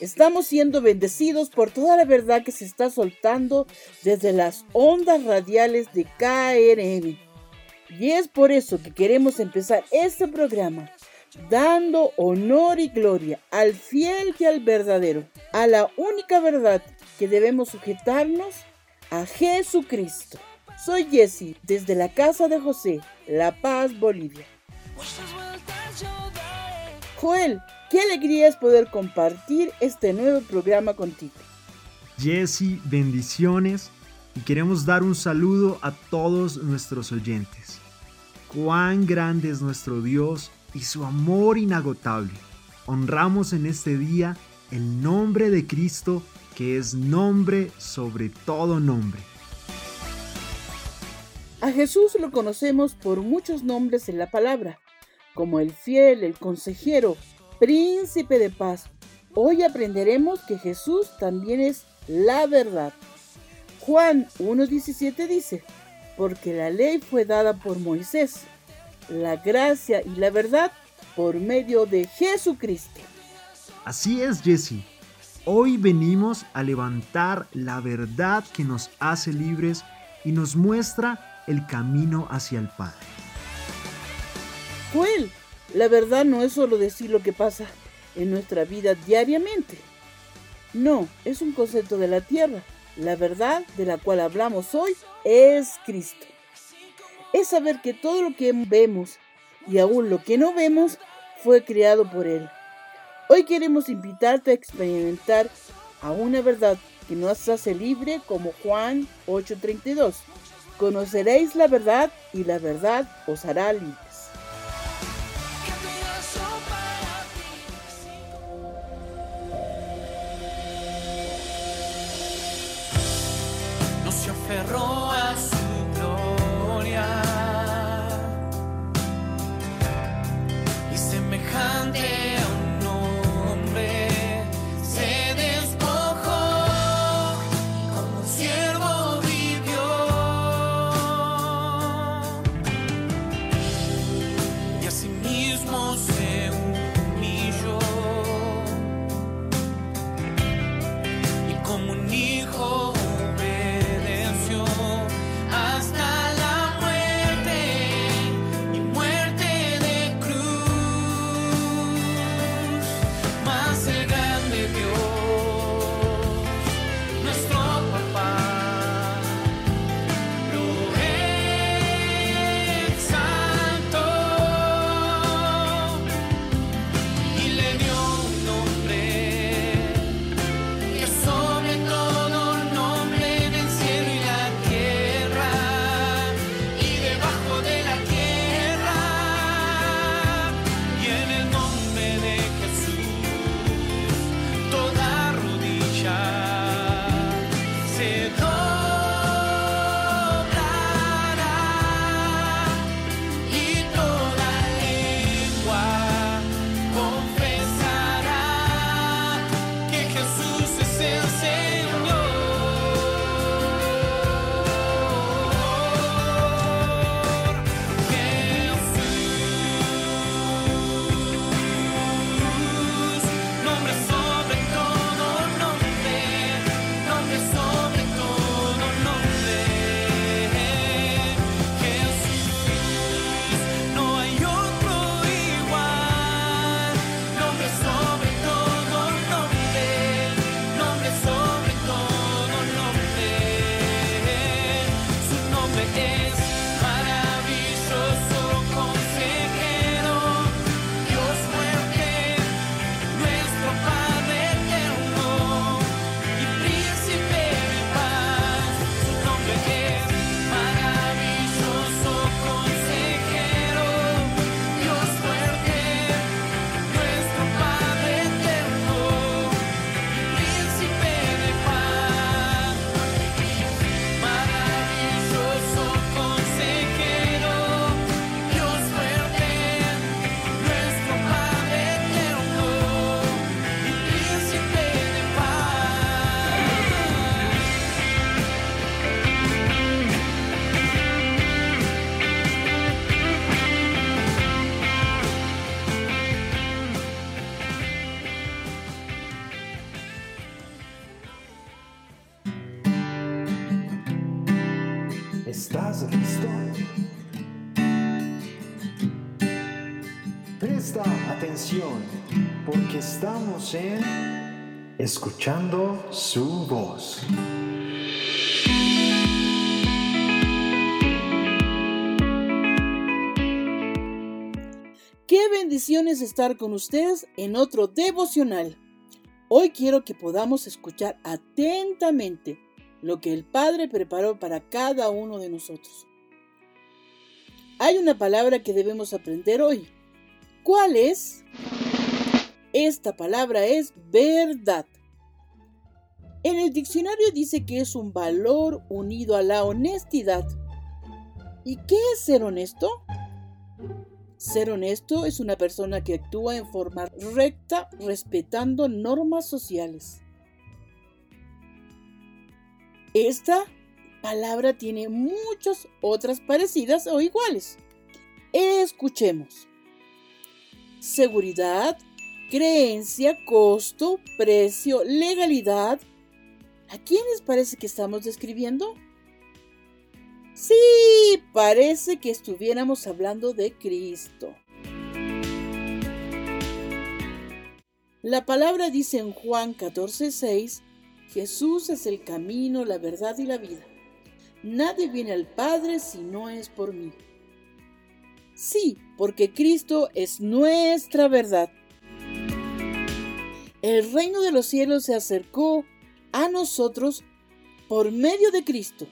Estamos siendo bendecidos por toda la verdad que se está soltando desde las ondas radiales de KRM. Y es por eso que queremos empezar este programa dando honor y gloria al fiel y al verdadero, a la única verdad que debemos sujetarnos, a Jesucristo. Soy Jesse desde la casa de José, La Paz, Bolivia. Joel, qué alegría es poder compartir este nuevo programa contigo. Jesse, bendiciones y queremos dar un saludo a todos nuestros oyentes. Cuán grande es nuestro Dios y su amor inagotable. Honramos en este día el nombre de Cristo que es nombre sobre todo nombre. A Jesús lo conocemos por muchos nombres en la palabra, como el fiel, el consejero, príncipe de paz. Hoy aprenderemos que Jesús también es la verdad. Juan 1.17 dice, porque la ley fue dada por Moisés, la gracia y la verdad por medio de Jesucristo. Así es, Jesse. Hoy venimos a levantar la verdad que nos hace libres y nos muestra el camino hacia el Padre. Joel, la verdad no es solo decir lo que pasa en nuestra vida diariamente. No, es un concepto de la tierra. La verdad de la cual hablamos hoy es Cristo. Es saber que todo lo que vemos y aún lo que no vemos fue creado por Él. Hoy queremos invitarte a experimentar a una verdad que nos hace libre como Juan 8:32. Conoceréis la verdad y la verdad os hará libre. Como escuchando su voz. Qué bendiciones estar con ustedes en otro devocional. Hoy quiero que podamos escuchar atentamente lo que el Padre preparó para cada uno de nosotros. Hay una palabra que debemos aprender hoy. ¿Cuál es? Esta palabra es verdad. En el diccionario dice que es un valor unido a la honestidad. ¿Y qué es ser honesto? Ser honesto es una persona que actúa en forma recta respetando normas sociales. Esta palabra tiene muchas otras parecidas o iguales. Escuchemos. Seguridad, creencia, costo, precio, legalidad. ¿A quién les parece que estamos describiendo? Sí, parece que estuviéramos hablando de Cristo. La palabra dice en Juan 14:6 Jesús es el camino, la verdad y la vida. Nadie viene al Padre si no es por mí. Sí, porque Cristo es nuestra verdad. El reino de los cielos se acercó a nosotros por medio de Cristo.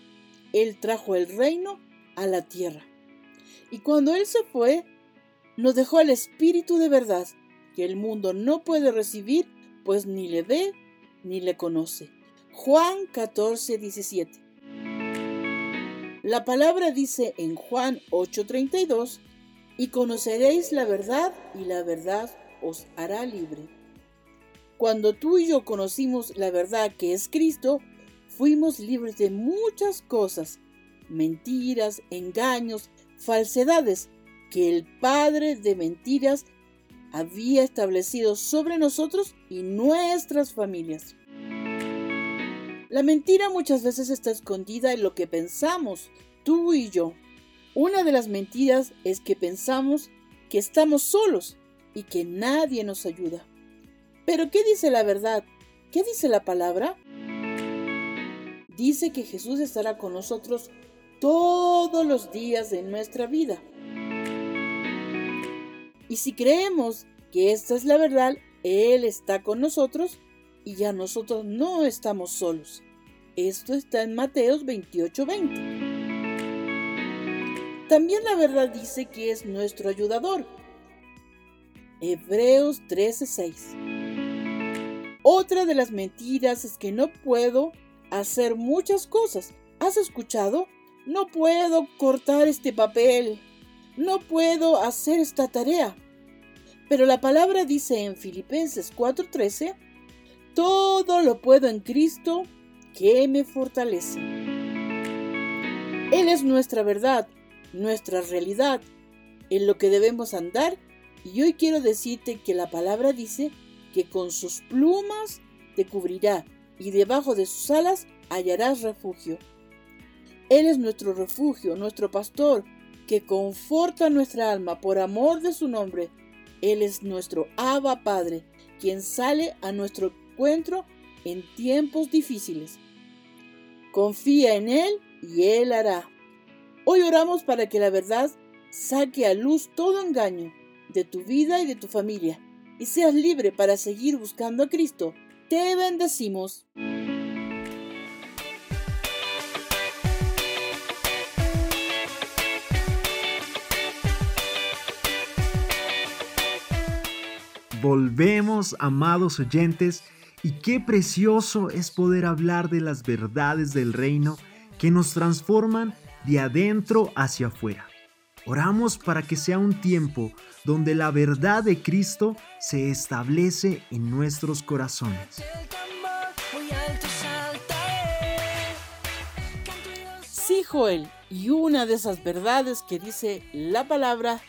Él trajo el reino a la tierra. Y cuando Él se fue, nos dejó el Espíritu de verdad, que el mundo no puede recibir, pues ni le ve ni le conoce. Juan 14, 17. La palabra dice en Juan 8:32, y conoceréis la verdad y la verdad os hará libre. Cuando tú y yo conocimos la verdad que es Cristo, fuimos libres de muchas cosas, mentiras, engaños, falsedades que el Padre de mentiras había establecido sobre nosotros y nuestras familias. La mentira muchas veces está escondida en lo que pensamos, tú y yo. Una de las mentiras es que pensamos que estamos solos y que nadie nos ayuda. Pero ¿qué dice la verdad? ¿Qué dice la palabra? Dice que Jesús estará con nosotros todos los días de nuestra vida. Y si creemos que esta es la verdad, Él está con nosotros y ya nosotros no estamos solos. Esto está en Mateos 28:20. También la verdad dice que es nuestro ayudador. Hebreos 13:6. Otra de las mentiras es que no puedo hacer muchas cosas. ¿Has escuchado? No puedo cortar este papel. No puedo hacer esta tarea. Pero la palabra dice en Filipenses 4:13, todo lo puedo en Cristo que me fortalece. Él es nuestra verdad, nuestra realidad, en lo que debemos andar y hoy quiero decirte que la palabra dice que con sus plumas te cubrirá y debajo de sus alas hallarás refugio. Él es nuestro refugio, nuestro pastor, que conforta nuestra alma por amor de su nombre. Él es nuestro Abba Padre, quien sale a nuestro encuentro en tiempos difíciles. Confía en Él y Él hará. Hoy oramos para que la verdad saque a luz todo engaño de tu vida y de tu familia y seas libre para seguir buscando a Cristo. Te bendecimos. Volvemos, amados oyentes, y qué precioso es poder hablar de las verdades del reino que nos transforman de adentro hacia afuera. Oramos para que sea un tiempo donde la verdad de Cristo se establece en nuestros corazones. Sí, Joel, y una de esas verdades que dice la palabra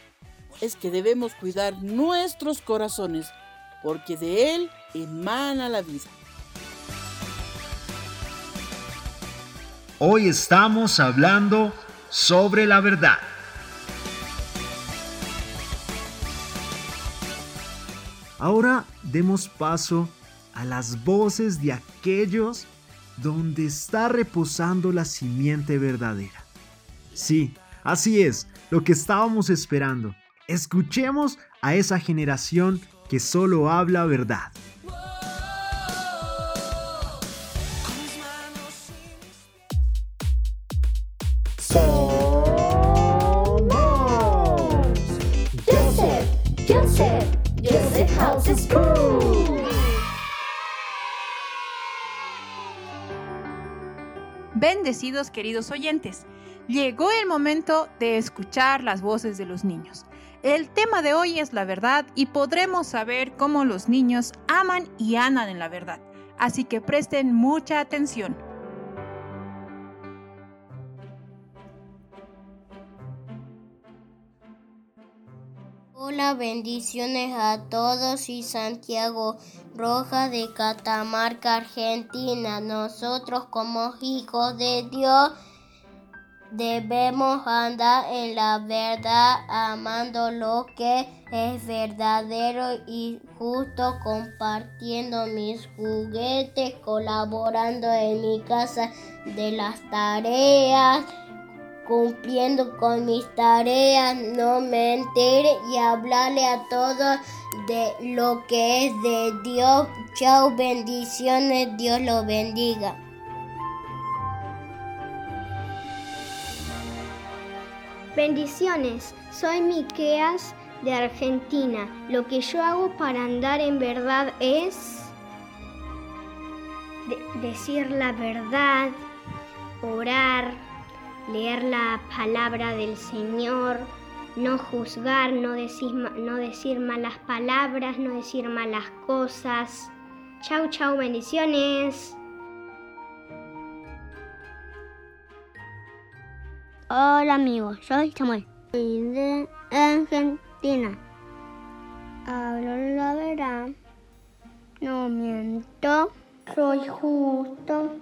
es que debemos cuidar nuestros corazones, porque de él emana la vida. Hoy estamos hablando sobre la verdad. Ahora demos paso a las voces de aquellos donde está reposando la simiente verdadera. Sí, así es, lo que estábamos esperando. Escuchemos a esa generación que solo habla verdad. Bendecidos queridos oyentes, llegó el momento de escuchar las voces de los niños. El tema de hoy es la verdad y podremos saber cómo los niños aman y andan en la verdad. Así que presten mucha atención. Hola, bendiciones a todos y Santiago Rojas de Catamarca, Argentina. Nosotros como hijos de Dios debemos andar en la verdad, amando lo que es verdadero y justo, compartiendo mis juguetes, colaborando en mi casa de las tareas cumpliendo con mis tareas, no mentir y hablarle a todos de lo que es de Dios. Chao, bendiciones, Dios lo bendiga. Bendiciones, soy Miqueas de Argentina. Lo que yo hago para andar en verdad es de- decir la verdad, orar, leer la palabra del Señor, no juzgar, no decir, no decir malas palabras, no decir malas cosas. Chau, chau, bendiciones. Hola amigos, soy Samuel. Soy de Argentina. Hablo la verdad. No miento. Soy justo.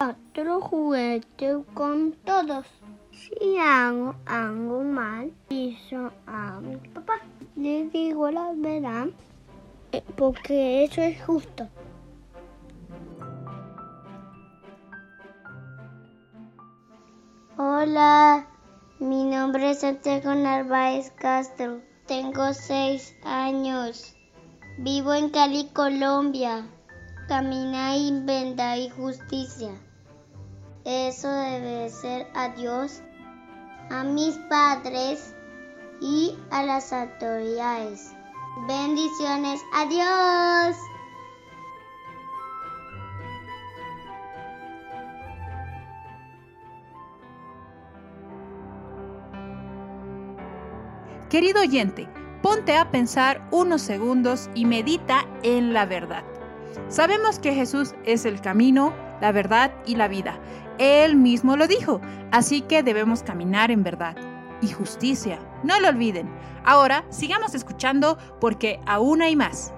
Otro juguete con todos. Si hago algo mal, hizo a mi papá. Le digo la verdad eh, porque eso es justo. Hola, mi nombre es Santiago Narváez Castro. Tengo seis años. Vivo en Cali, Colombia. Camina y venda y justicia. Eso debe ser a Dios, a mis padres y a las autoridades. Bendiciones. Adiós. Querido oyente, ponte a pensar unos segundos y medita en la verdad. Sabemos que Jesús es el camino, la verdad y la vida. Él mismo lo dijo, así que debemos caminar en verdad y justicia. No lo olviden. Ahora sigamos escuchando porque aún hay más.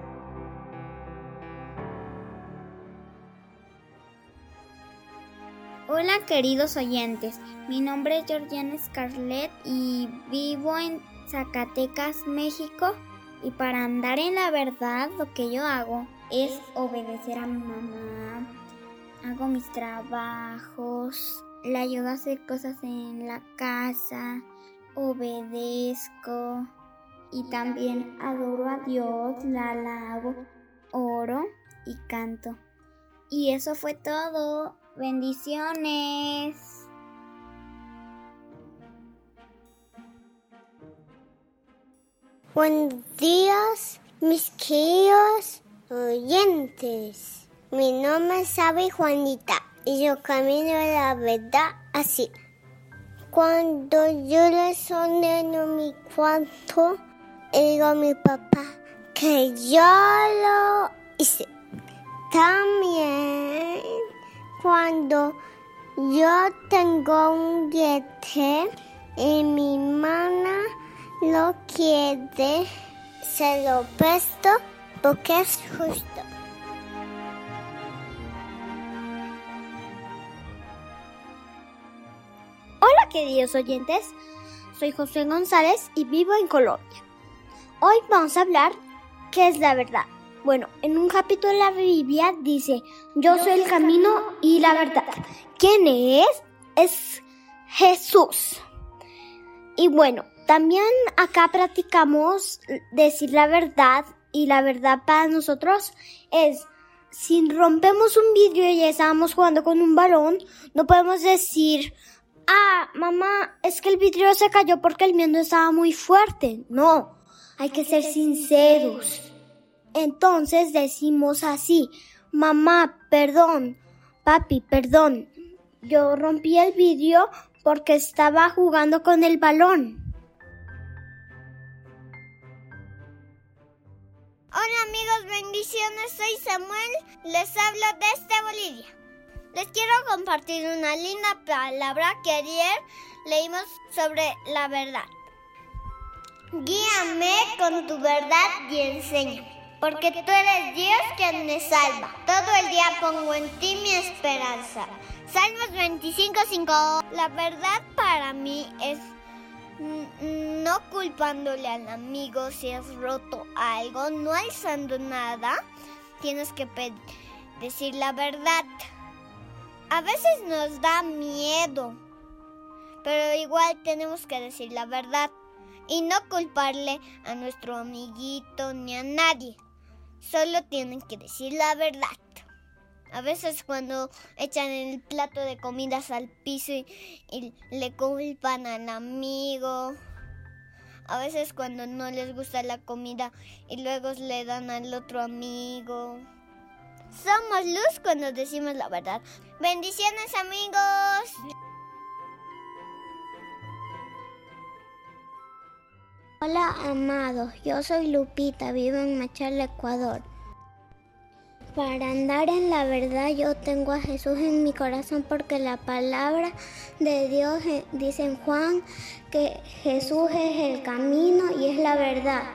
Hola queridos oyentes, mi nombre es Georgiana Scarlett y vivo en Zacatecas, México y para andar en la verdad lo que yo hago es obedecer a mi mamá, hago mis trabajos, le ayudo a hacer cosas en la casa, obedezco y también adoro a Dios, la alabo, oro y canto. Y eso fue todo. Bendiciones. Buenos días, mis queridos oyentes. Mi nombre es Sabi Juanita y yo camino la verdad así. Cuando yo le ordeno mi cuarto, digo a mi papá que yo lo hice. También cuando yo tengo un diente y mi mamá lo quiere, se lo presto porque es justo. Queridos oyentes. Soy José González y vivo en Colombia. Hoy vamos a hablar qué es la verdad. Bueno, en un capítulo de la Biblia dice, yo soy el camino y la verdad. ¿Quién es? Es Jesús. Y bueno, también acá practicamos decir la verdad y la verdad para nosotros es si rompemos un vidrio y estábamos jugando con un balón, no podemos decir, ah, mamá, es que el vidrio se cayó porque el miedo estaba muy fuerte. No, hay que ser sinceros. Entonces decimos así, mamá, perdón, papi, perdón. Yo rompí el vidrio porque estaba jugando con el balón. Hola amigos, bendiciones, soy Samuel, les hablo desde Bolivia. Les quiero compartir una linda palabra que ayer leímos sobre la verdad. Guíame con tu verdad y enséñame, porque tú eres Dios quien me salva. Todo el día pongo en ti mi esperanza. Salmos 25:5. La verdad para mí es no culpándole al amigo si has roto algo, no alzando nada, tienes que decir la verdad. A veces nos da miedo, pero igual tenemos que decir la verdad y no culparle a nuestro amiguito ni a nadie. Solo tienen que decir la verdad. A veces cuando echan el plato de comidas al piso y, le culpan al amigo. A veces cuando no les gusta la comida y luego le dan al otro amigo. Somos luz cuando decimos la verdad. Bendiciones amigos. Hola amados, yo soy Lupita, vivo en Machal, Ecuador. Para andar en la verdad yo tengo a Jesús en mi corazón porque la palabra de Dios eh, dice en Juan que Jesús es el camino y es la verdad.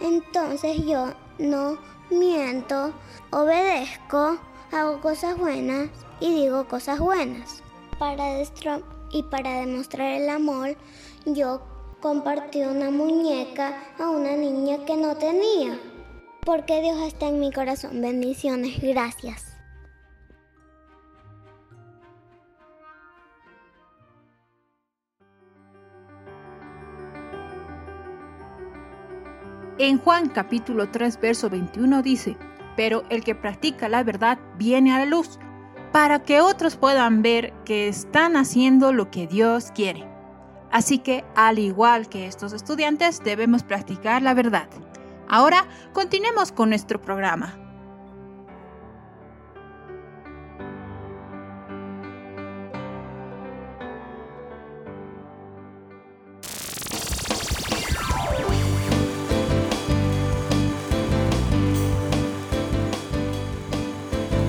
Entonces yo no miento, obedezco, hago cosas buenas y digo cosas buenas. Para y para demostrar el amor yo compartí una muñeca a una niña que no tenía porque Dios está en mi corazón. Bendiciones, gracias. En Juan capítulo 3, verso 21 dice, pero el que practica la verdad viene a la luz, para que otros puedan ver que están haciendo lo que Dios quiere. Así que, al igual que estos estudiantes, debemos practicar la verdad. Ahora continuemos con nuestro programa.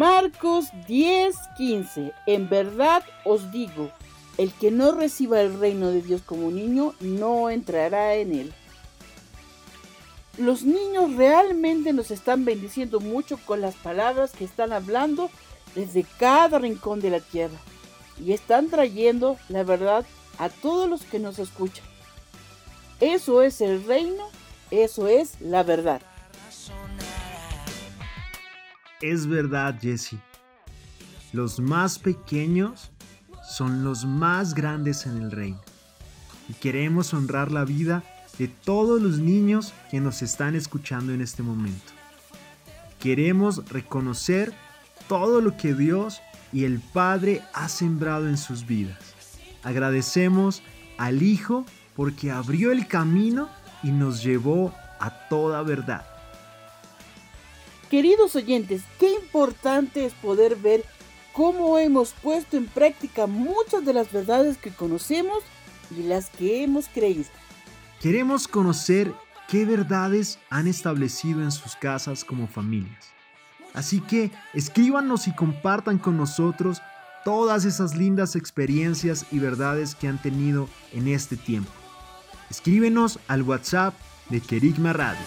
Marcos 10:15 En verdad os digo, el que no reciba el reino de Dios como niño no entrará en él. Los niños realmente nos están bendiciendo mucho con las palabras que están hablando desde cada rincón de la tierra y están trayendo la verdad a todos los que nos escuchan. Eso es el reino, eso es la verdad. Es verdad, Jesse. Los más pequeños son los más grandes en el reino. Y queremos honrar la vida de todos los niños que nos están escuchando en este momento. Queremos reconocer todo lo que Dios y el Padre ha sembrado en sus vidas. Agradecemos al Hijo porque abrió el camino y nos llevó a toda verdad. Queridos oyentes, qué importante es poder ver cómo hemos puesto en práctica muchas de las verdades que conocemos y las que hemos creído. Queremos conocer qué verdades han establecido en sus casas como familias. Así que escríbanos y compartan con nosotros todas esas lindas experiencias y verdades que han tenido en este tiempo. Escríbenos al WhatsApp de Kerigma Radio.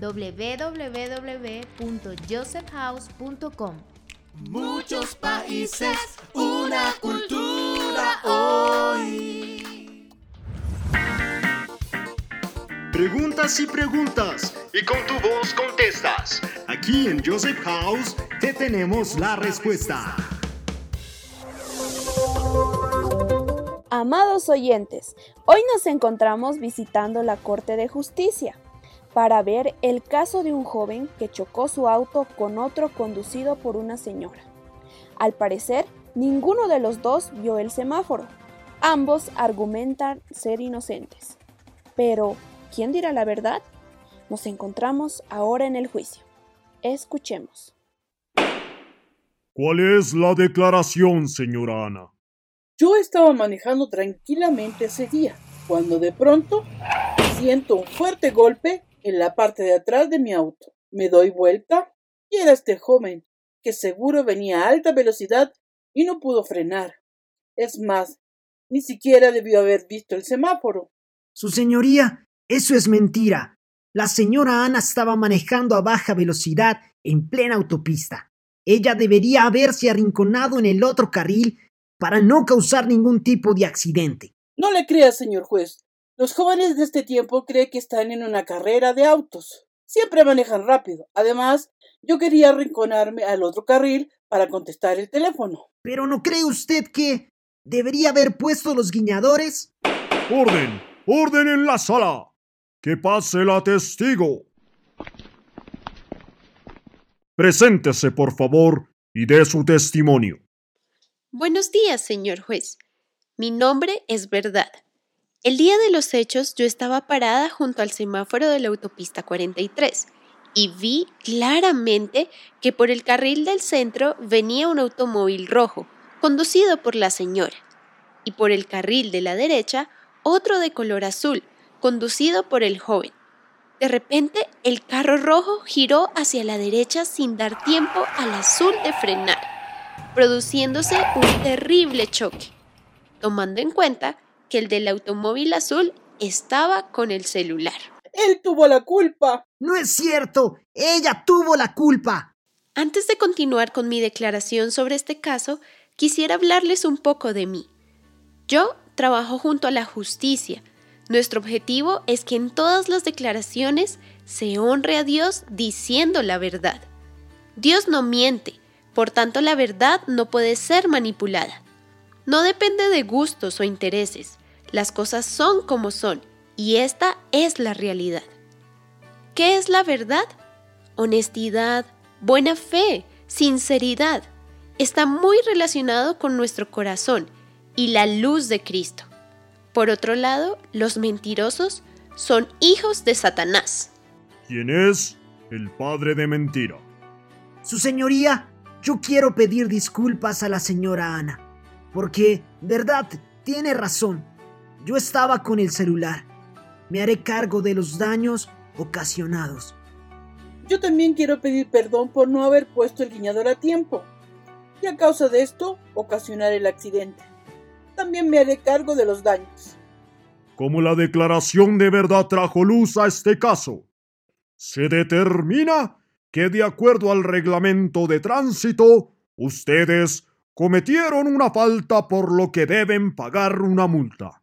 www.josephhouse.com. Muchos países, una cultura hoy. Preguntas y preguntas y con tu voz contestas. Aquí en Joseph House te tenemos la respuesta. Amados oyentes, hoy nos encontramos visitando la Corte de Justicia para ver el caso de un joven que chocó su auto con otro conducido por una señora. Al parecer, ninguno de los dos vio el semáforo. Ambos argumentan ser inocentes. Pero, ¿quién dirá la verdad? Nos encontramos ahora en el juicio. Escuchemos. ¿Cuál es la declaración, señora Ana? Yo estaba manejando tranquilamente ese día, cuando de pronto siento un fuerte golpe en la parte de atrás de mi auto. Me doy vuelta y era este joven, que seguro venía a alta velocidad y no pudo frenar. Es más, ni siquiera debió haber visto el semáforo. Su señoría, eso es mentira. La señora Ana estaba manejando a baja velocidad en plena autopista. Ella debería haberse arrinconado en el otro carril para no causar ningún tipo de accidente. No le creas, señor juez. Los jóvenes de este tiempo creen que están en una carrera de autos. Siempre manejan rápido. Además, yo quería arrinconarme al otro carril para contestar el teléfono. ¿Pero no cree usted que debería haber puesto los guiñadores? ¡Orden! ¡Orden en la sala! ¡Que pase la testigo! Preséntese, por favor, y dé su testimonio. Buenos días, señor juez. Mi nombre es Verdad. El día de los hechos yo estaba parada junto al semáforo de la autopista 43 y vi claramente que por el carril del centro venía un automóvil rojo, conducido por la señora, y por el carril de la derecha otro de color azul, conducido por el joven. De repente el carro rojo giró hacia la derecha sin dar tiempo al azul de frenar, produciéndose un terrible choque, tomando en cuenta que el del automóvil azul estaba con el celular. Él tuvo la culpa. No es cierto. Ella tuvo la culpa. Antes de continuar con mi declaración sobre este caso, quisiera hablarles un poco de mí. Yo trabajo junto a la justicia. Nuestro objetivo es que en todas las declaraciones se honre a Dios diciendo la verdad. Dios no miente, por tanto la verdad no puede ser manipulada. No depende de gustos o intereses. Las cosas son como son y esta es la realidad. ¿Qué es la verdad? Honestidad, buena fe, sinceridad. Está muy relacionado con nuestro corazón y la luz de Cristo. Por otro lado, los mentirosos son hijos de Satanás. ¿Quién es el padre de mentira? Su señoría, yo quiero pedir disculpas a la señora Ana. Porque, verdad, tiene razón. Yo estaba con el celular. Me haré cargo de los daños ocasionados. Yo también quiero pedir perdón por no haber puesto el guiñador a tiempo. Y a causa de esto, ocasionar el accidente. También me haré cargo de los daños. Como la declaración de verdad trajo luz a este caso, se determina que de acuerdo al reglamento de tránsito, ustedes cometieron una falta por lo que deben pagar una multa.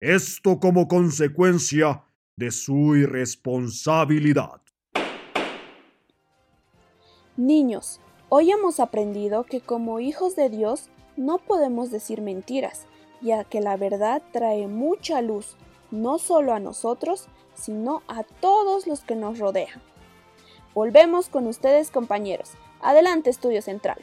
Esto como consecuencia de su irresponsabilidad. Niños, Hoy hemos aprendido que como hijos de Dios no podemos decir mentiras, ya que la verdad trae mucha luz, no solo a nosotros, sino a todos los que nos rodean. Volvemos con ustedes compañeros. Adelante, Estudio Central.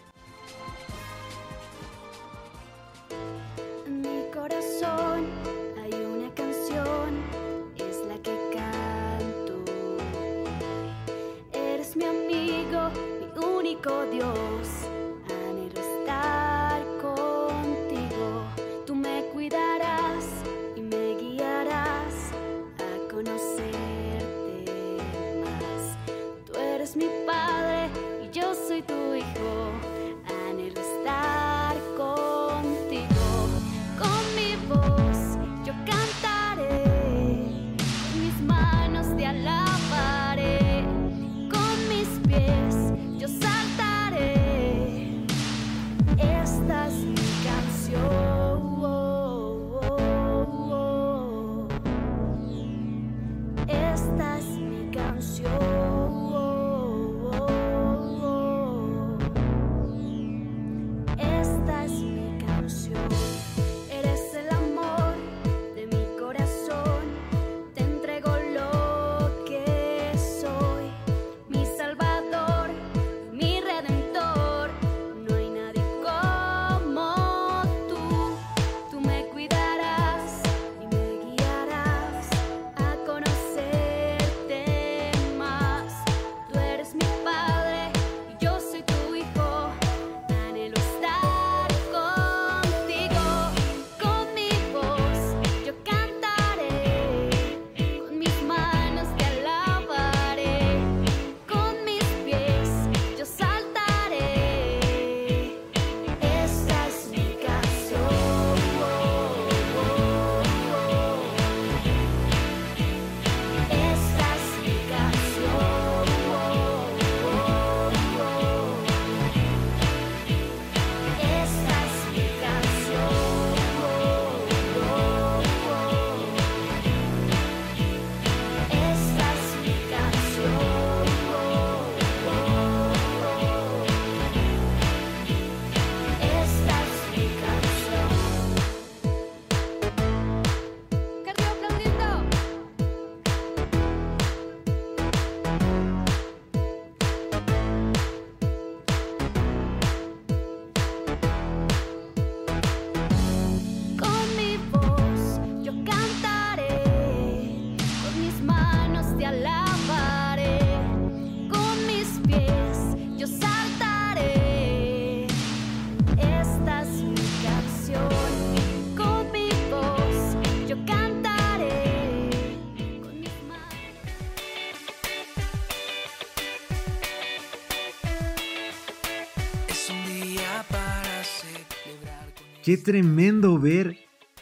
Qué tremendo ver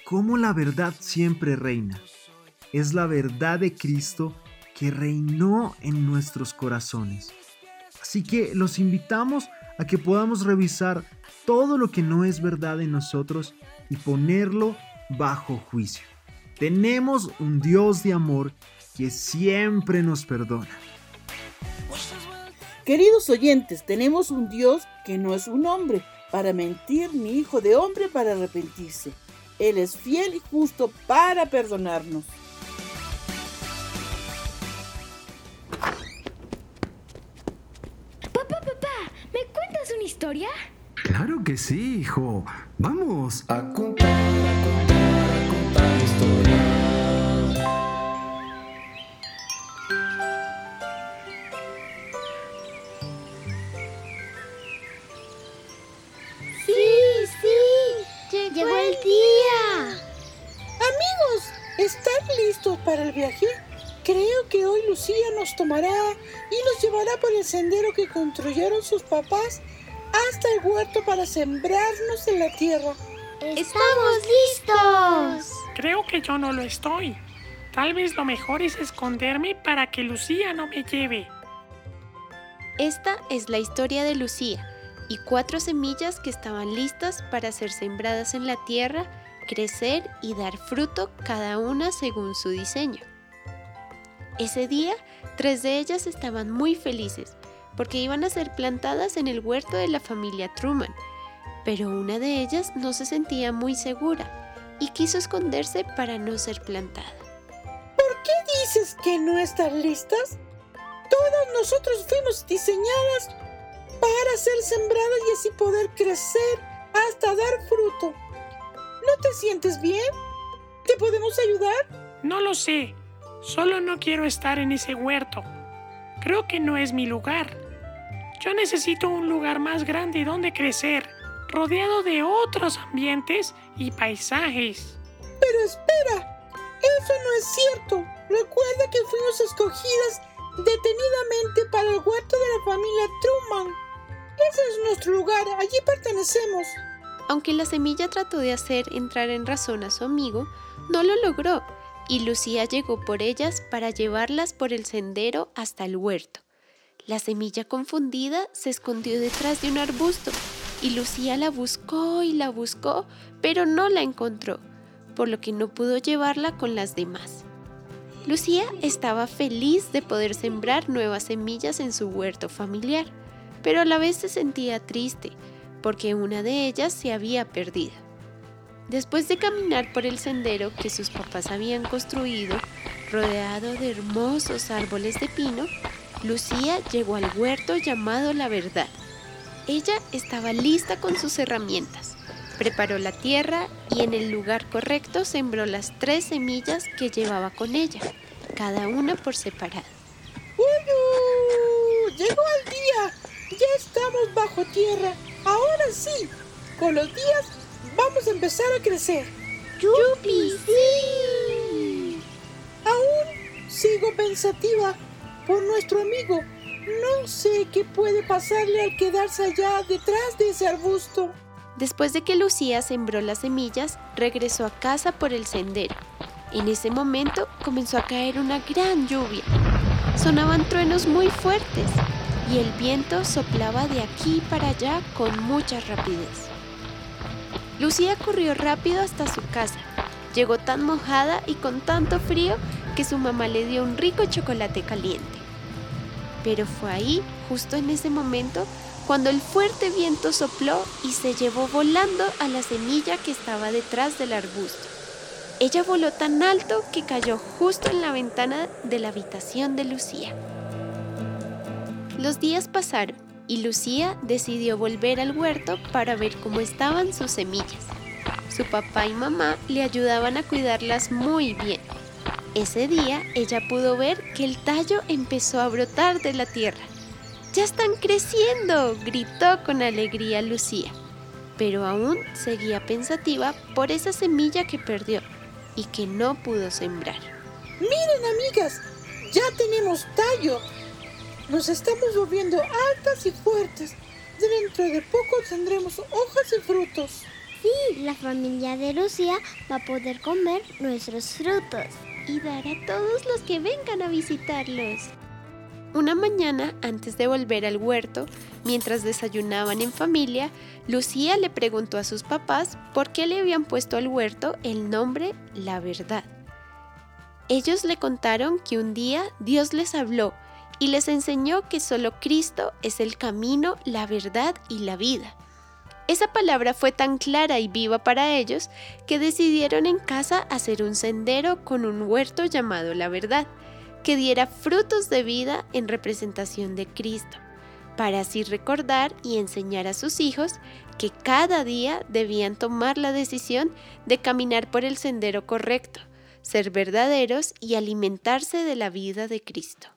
cómo la verdad siempre reina. Es la verdad de Cristo que reinó en nuestros corazones. Así que los invitamos a que podamos revisar todo lo que no es verdad en nosotros y ponerlo bajo juicio. Tenemos un Dios de amor que siempre nos perdona. Queridos oyentes, tenemos un Dios que no es un hombre para mentir, ni hijo de hombre para arrepentirse. Él es fiel y justo para perdonarnos. Papá, papá, ¿me cuentas una historia? Claro que sí, hijo. Vamos. A contar, a contar, Lucía nos tomará y nos llevará por el sendero que construyeron sus papás hasta el huerto para sembrarnos en la tierra. ¡Estamos listos! Creo que yo no lo estoy. Tal vez lo mejor es esconderme para que Lucía no me lleve. Esta es la historia de Lucía y cuatro semillas que estaban listas para ser sembradas en la tierra, crecer y dar fruto cada una según su diseño. Ese día, tres de ellas estaban muy felices porque iban a ser plantadas en el huerto de la familia Truman, pero una de ellas no se sentía muy segura y quiso esconderse para no ser plantada. ¿Por qué dices que no están listas? Todas nosotros fuimos diseñadas para ser sembradas y así poder crecer hasta dar fruto. ¿No te sientes bien? ¿Te podemos ayudar? No lo sé. Solo no quiero estar en ese huerto. Creo que no es mi lugar. Yo necesito un lugar más grande donde crecer, rodeado de otros ambientes y paisajes. Pero espera, eso no es cierto. Recuerda que fuimos escogidas detenidamente para el huerto de la familia Truman. Ese es nuestro lugar, allí pertenecemos. Aunque la semilla trató de hacer entrar en razón a su amigo, no lo logró y Lucía llegó por ellas para llevarlas por el sendero hasta el huerto. La semilla confundida se escondió detrás de un arbusto y Lucía la buscó y la buscó, pero no la encontró, por lo que no pudo llevarla con las demás. Lucía estaba feliz de poder sembrar nuevas semillas en su huerto familiar, pero a la vez se sentía triste porque una de ellas se había perdido. Después de caminar por el sendero que sus papás habían construido, rodeado de hermosos árboles de pino, Lucía llegó al huerto llamado La Verdad. Ella estaba lista con sus herramientas. Preparó la tierra y en el lugar correcto sembró las tres semillas que llevaba con ella, cada una por separado. ¡Uy! ¡Llegó el día! Ya estamos bajo tierra. Ahora sí, con los días vamos a empezar a crecer. ¡Yupi, sí! Aún sigo pensativa por nuestro amigo. No sé qué puede pasarle al quedarse allá detrás de ese arbusto. Después de que Lucía sembró las semillas, regresó a casa por el sendero. En ese momento comenzó a caer una gran lluvia. Sonaban truenos muy fuertes y el viento soplaba de aquí para allá con mucha rapidez. Lucía corrió rápido hasta su casa. Llegó tan mojada y con tanto frío que su mamá le dio un rico chocolate caliente. Pero fue ahí, justo en ese momento, cuando el fuerte viento sopló y se llevó volando a la semilla que estaba detrás del arbusto. Ella voló tan alto que cayó justo en la ventana de la habitación de Lucía. Los días pasaron y Lucía decidió volver al huerto para ver cómo estaban sus semillas. Su papá y mamá le ayudaban a cuidarlas muy bien. Ese día ella pudo ver que el tallo empezó a brotar de la tierra. ¡Ya están creciendo! gritó con alegría Lucía, pero aún seguía pensativa por esa semilla que perdió y que no pudo sembrar. Miren amigas, ya tenemos tallo. Nos estamos volviendo altas y fuertes. Dentro de poco tendremos hojas y frutos. Sí, la familia de Lucía va a poder comer nuestros frutos. Y dar a todos los que vengan a visitarlos. Una mañana, antes de volver al huerto, mientras desayunaban en familia, Lucía le preguntó a sus papás por qué le habían puesto al huerto el nombre La Verdad. Ellos le contaron que un día Dios les habló y les enseñó que solo Cristo es el camino, la verdad y la vida. Esa palabra fue tan clara y viva para ellos que decidieron en casa hacer un sendero con un huerto llamado La Verdad, que diera frutos de vida en representación de Cristo, para así recordar y enseñar a sus hijos que cada día debían tomar la decisión de caminar por el sendero correcto, ser verdaderos y alimentarse de la vida de Cristo.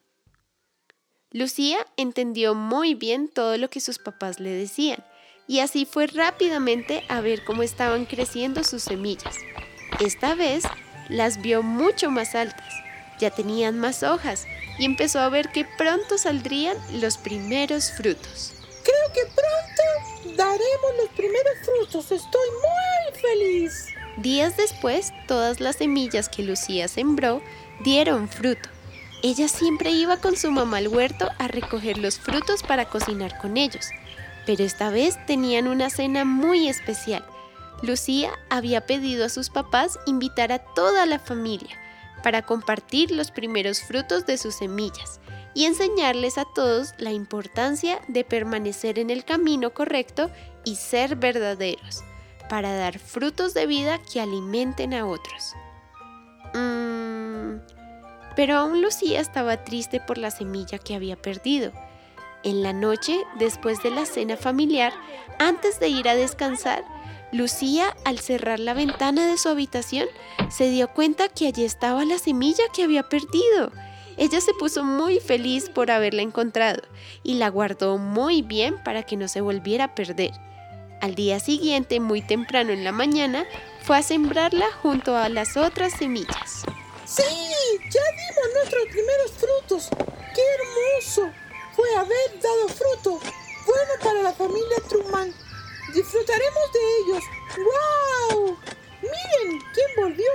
Lucía entendió muy bien todo lo que sus papás le decían y así fue rápidamente a ver cómo estaban creciendo sus semillas. Esta vez las vio mucho más altas, ya tenían más hojas y empezó a ver que pronto saldrían los primeros frutos. Creo que pronto daremos los primeros frutos, estoy muy feliz. Días después, todas las semillas que Lucía sembró dieron fruto. Ella siempre iba con su mamá al huerto a recoger los frutos para cocinar con ellos, pero esta vez tenían una cena muy especial. Lucía había pedido a sus papás invitar a toda la familia para compartir los primeros frutos de sus semillas y enseñarles a todos la importancia de permanecer en el camino correcto y ser verdaderos, para dar frutos de vida que alimenten a otros. Mm, pero aún Lucía estaba triste por la semilla que había perdido. En la noche, después de la cena familiar, antes de ir a descansar, Lucía, al cerrar la ventana de su habitación, se dio cuenta que allí estaba la semilla que había perdido. Ella se puso muy feliz por haberla encontrado y la guardó muy bien para que no se volviera a perder. Al día siguiente, muy temprano en la mañana, fue a sembrarla junto a las otras semillas. Sí, ya dimos nuestros primeros frutos. ¡Qué hermoso! Fue haber dado fruto. Bueno para la familia Truman. Disfrutaremos de ellos. ¡Wow! Miren, ¿quién volvió?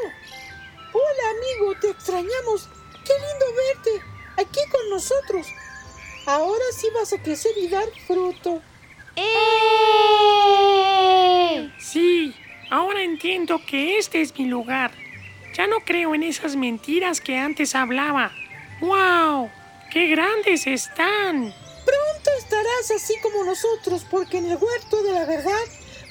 Hola amigo, te extrañamos. Qué lindo verte aquí con nosotros. Ahora sí vas a crecer y dar fruto. ¡Eh! Sí, ahora entiendo que este es mi lugar. Ya no creo en esas mentiras que antes hablaba. ¡Wow! ¡Qué grandes están! Pronto estarás así como nosotros, porque en el huerto de la verdad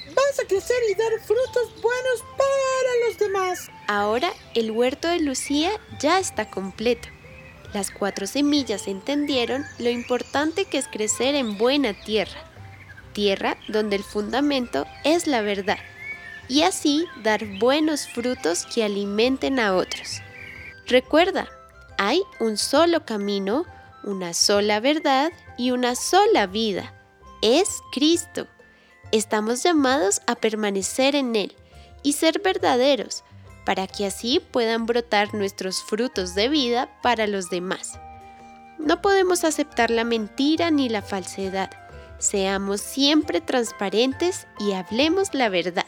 vas a crecer y dar frutos buenos para los demás. Ahora el huerto de Lucía ya está completo. Las cuatro semillas entendieron lo importante que es crecer en buena tierra, tierra donde el fundamento es la verdad, y así dar buenos frutos que alimenten a otros. Recuerda, hay un solo camino, una sola verdad y una sola vida. Es Cristo. Estamos llamados a permanecer en Él y ser verdaderos, para que así puedan brotar nuestros frutos de vida para los demás. No podemos aceptar la mentira ni la falsedad. Seamos siempre transparentes y hablemos la verdad.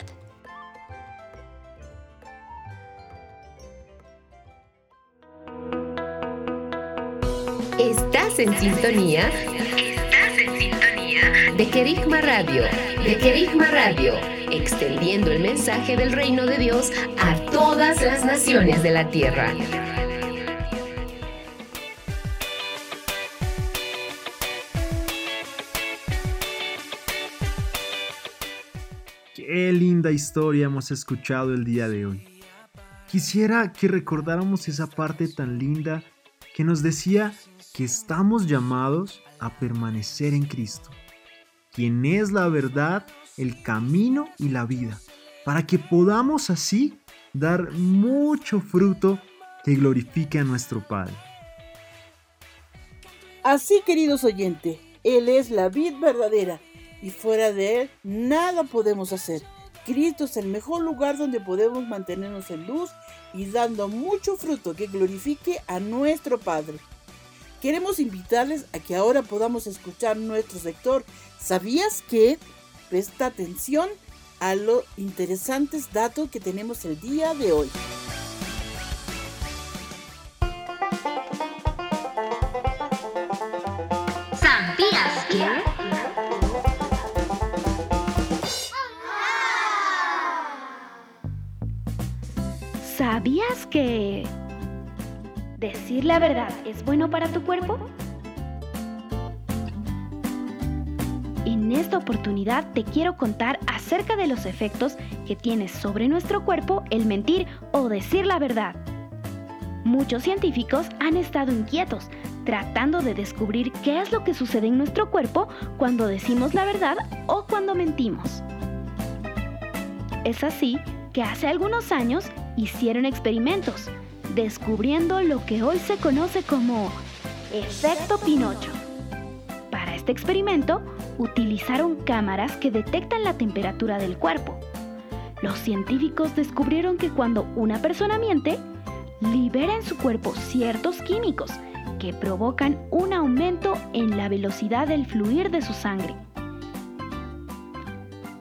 En sintonía. Estás en sintonía. De Querigma Radio. De Querigma Radio. Extendiendo el mensaje del reino de Dios a todas las naciones de la tierra. Qué linda historia hemos escuchado el día de hoy. Quisiera que recordáramos esa parte tan linda que nos decía que estamos llamados a permanecer en Cristo, quien es la verdad, el camino y la vida, para que podamos así dar mucho fruto que glorifique a nuestro Padre. Así, queridos oyentes, Él es la vid verdadera y fuera de Él nada podemos hacer. Cristo es el mejor lugar donde podemos mantenernos en luz y dando mucho fruto que glorifique a nuestro Padre. Queremos invitarles a que ahora podamos escuchar nuestro sector. ¿Sabías que? Presta atención a los interesantes datos que tenemos el día de hoy. ¿Sabías que? ¿Sabías que decir la verdad es bueno para tu cuerpo? En esta oportunidad te quiero contar acerca de los efectos que tiene sobre nuestro cuerpo el mentir o decir la verdad. Muchos científicos han estado inquietos tratando de descubrir qué es lo que sucede en nuestro cuerpo cuando decimos la verdad o cuando mentimos. Es así que hace algunos años hicieron experimentos, descubriendo lo que hoy se conoce como efecto Pinocho. Para este experimento, utilizaron cámaras que detectan la temperatura del cuerpo. Los científicos descubrieron que cuando una persona miente, libera en su cuerpo ciertos químicos que provocan un aumento en la velocidad del fluir de su sangre.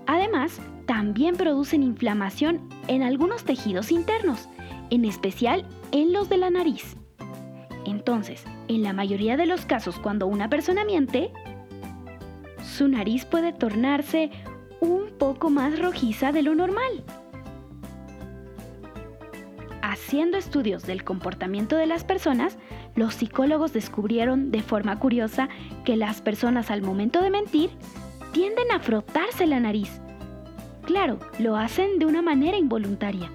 Además, también producen inflamación en algunos tejidos internos, en especial en los de la nariz. Entonces, en la mayoría de los casos cuando una persona miente, su nariz puede tornarse un poco más rojiza de lo normal. Haciendo estudios del comportamiento de las personas, los psicólogos descubrieron de forma curiosa que las personas al momento de mentir tienden a frotarse la nariz. Claro, lo hacen de una manera involuntaria.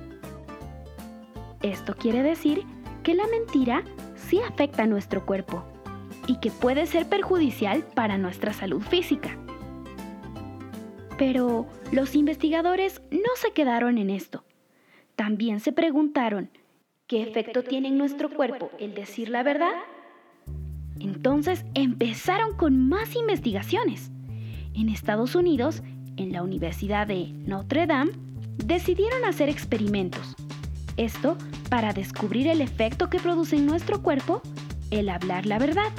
Esto quiere decir que la mentira sí afecta a nuestro cuerpo y que puede ser perjudicial para nuestra salud física. Pero los investigadores no se quedaron en esto. También se preguntaron, ¿qué efecto tiene en nuestro cuerpo el decir la verdad? Entonces empezaron con más investigaciones. En Estados Unidos, en la Universidad de Notre Dame, decidieron hacer experimentos. Esto para descubrir el efecto que produce en nuestro cuerpo el hablar la verdad.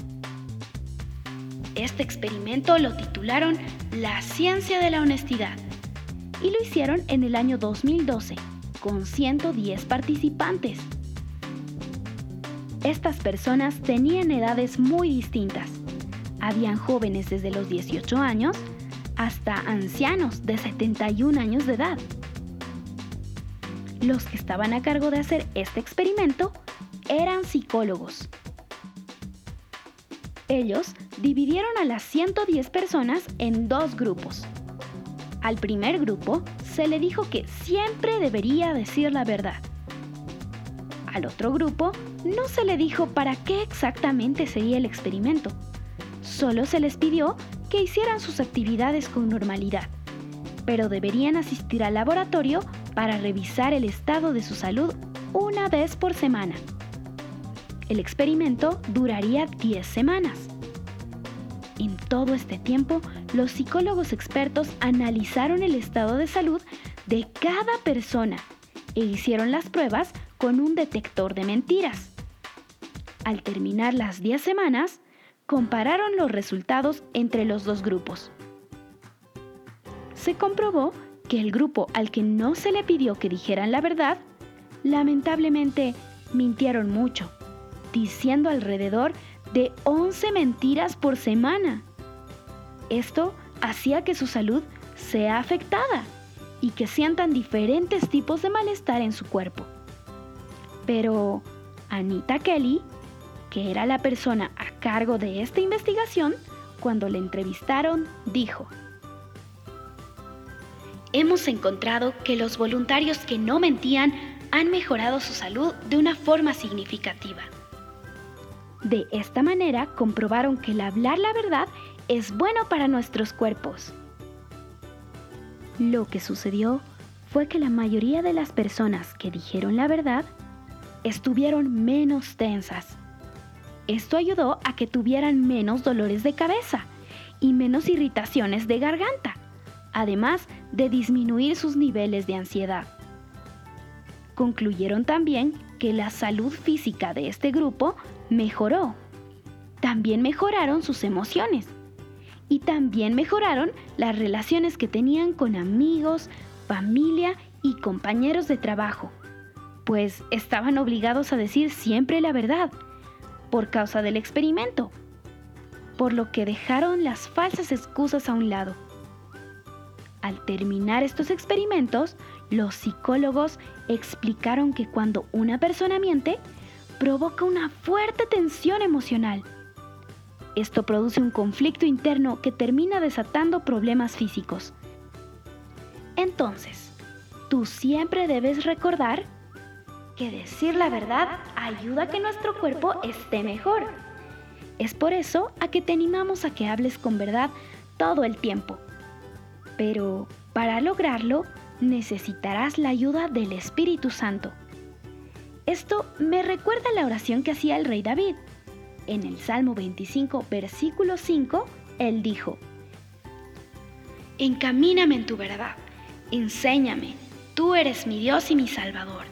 Este experimento lo titularon La ciencia de la honestidad y lo hicieron en el año 2012 con 110 participantes. Estas personas tenían edades muy distintas. Habían jóvenes desde los 18 años hasta ancianos de 71 años de edad. Los que estaban a cargo de hacer este experimento eran psicólogos. Ellos dividieron a las 110 personas en dos grupos. Al primer grupo se le dijo que siempre debería decir la verdad. Al otro grupo no se le dijo para qué exactamente sería el experimento. Solo se les pidió que hicieran sus actividades con normalidad, pero deberían asistir al laboratorio para revisar el estado de su salud una vez por semana. El experimento duraría 10 semanas. En todo este tiempo, los psicólogos expertos analizaron el estado de salud de cada persona e hicieron las pruebas con un detector de mentiras. Al terminar las 10 semanas, compararon los resultados entre los dos grupos. Se comprobó que el grupo al que no se le pidió que dijeran la verdad, lamentablemente mintieron mucho, diciendo alrededor de 11 mentiras por semana. Esto hacía que su salud sea afectada y que sientan diferentes tipos de malestar en su cuerpo. Pero Anita Kelly, que era la persona a cargo de esta investigación, cuando le entrevistaron, dijo, Hemos encontrado que los voluntarios que no mentían han mejorado su salud de una forma significativa. De esta manera comprobaron que el hablar la verdad es bueno para nuestros cuerpos. Lo que sucedió fue que la mayoría de las personas que dijeron la verdad estuvieron menos tensas. Esto ayudó a que tuvieran menos dolores de cabeza y menos irritaciones de garganta además de disminuir sus niveles de ansiedad. Concluyeron también que la salud física de este grupo mejoró. También mejoraron sus emociones. Y también mejoraron las relaciones que tenían con amigos, familia y compañeros de trabajo, pues estaban obligados a decir siempre la verdad, por causa del experimento, por lo que dejaron las falsas excusas a un lado al terminar estos experimentos, los psicólogos explicaron que cuando una persona miente, provoca una fuerte tensión emocional. Esto produce un conflicto interno que termina desatando problemas físicos. Entonces, tú siempre debes recordar que decir la verdad ayuda a que nuestro cuerpo esté mejor. Es por eso a que te animamos a que hables con verdad todo el tiempo pero para lograrlo necesitarás la ayuda del Espíritu Santo. Esto me recuerda la oración que hacía el rey David. En el Salmo 25, versículo 5, él dijo, Encamíname en tu verdad, enséñame, tú eres mi Dios y mi Salvador.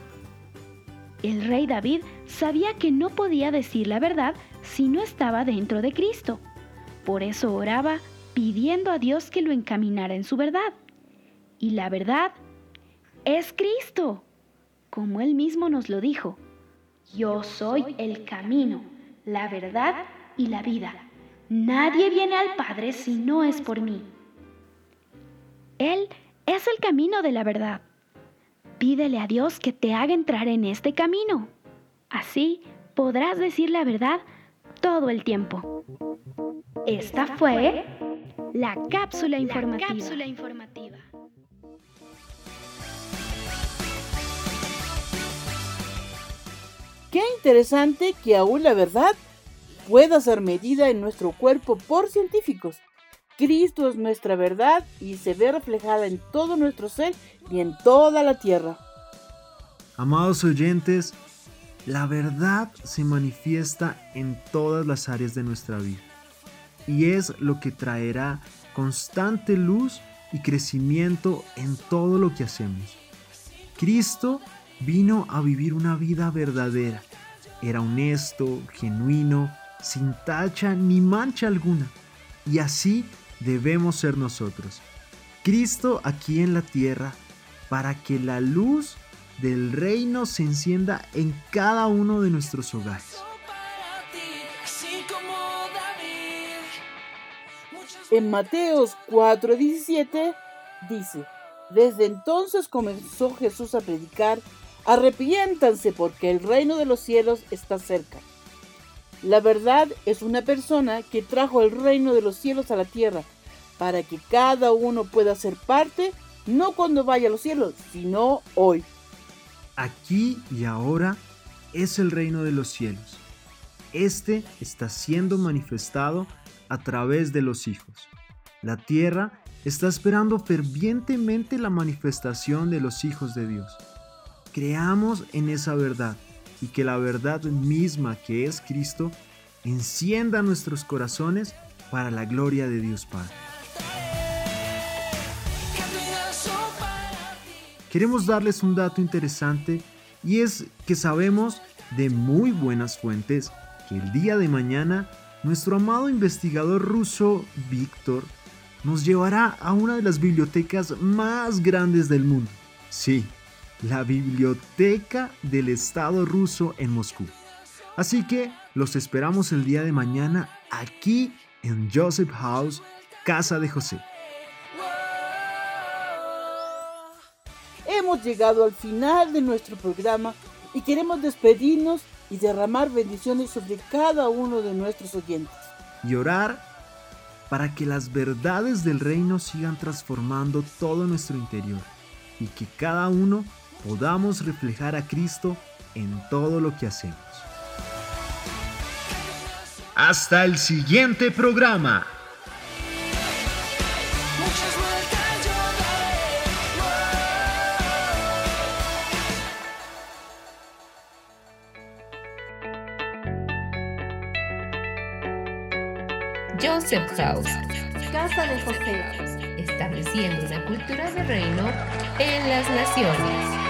El rey David sabía que no podía decir la verdad si no estaba dentro de Cristo. Por eso oraba pidiendo a Dios que lo encaminara en su verdad. Y la verdad es Cristo, como Él mismo nos lo dijo. Yo soy el camino, la verdad y la vida. Nadie viene al Padre si no es por mí. Él es el camino de la verdad. Pídele a Dios que te haga entrar en este camino. Así podrás decir la verdad todo el tiempo. Esta fue la cápsula informativa. Qué interesante que aún la verdad pueda ser medida en nuestro cuerpo por científicos. Cristo es nuestra verdad y se ve reflejada en todo nuestro ser y en toda la tierra. Amados oyentes, la verdad se manifiesta en todas las áreas de nuestra vida y es lo que traerá constante luz y crecimiento en todo lo que hacemos. Cristo vino a vivir una vida verdadera. Era honesto, genuino, sin tacha ni mancha alguna. Y así debemos ser nosotros. Cristo aquí en la tierra para que la luz del reino se encienda en cada uno de nuestros hogares. En Mateos 4:17 dice, desde entonces comenzó Jesús a predicar, arrepiéntanse porque el reino de los cielos está cerca. La verdad es una persona que trajo el reino de los cielos a la tierra, para que cada uno pueda ser parte, no cuando vaya a los cielos, sino hoy. Aquí y ahora es el reino de los cielos. Este está siendo manifestado a través de los hijos. La tierra está esperando fervientemente la manifestación de los hijos de Dios. Creamos en esa verdad y que la verdad misma que es Cristo encienda nuestros corazones para la gloria de Dios Padre. Queremos darles un dato interesante y es que sabemos de muy buenas fuentes que el día de mañana nuestro amado investigador ruso Víctor nos llevará a una de las bibliotecas más grandes del mundo. Sí, la Biblioteca del Estado ruso en Moscú. Así que los esperamos el día de mañana aquí en Joseph House, Casa de José. Hemos llegado al final de nuestro programa y queremos despedirnos y derramar bendiciones sobre cada uno de nuestros oyentes. Y orar para que las verdades del reino sigan transformando todo nuestro interior y que cada uno podamos reflejar a Cristo en todo lo que hacemos. Hasta el siguiente programa. House, Casa de José, estableciendo una cultura de reino en las naciones.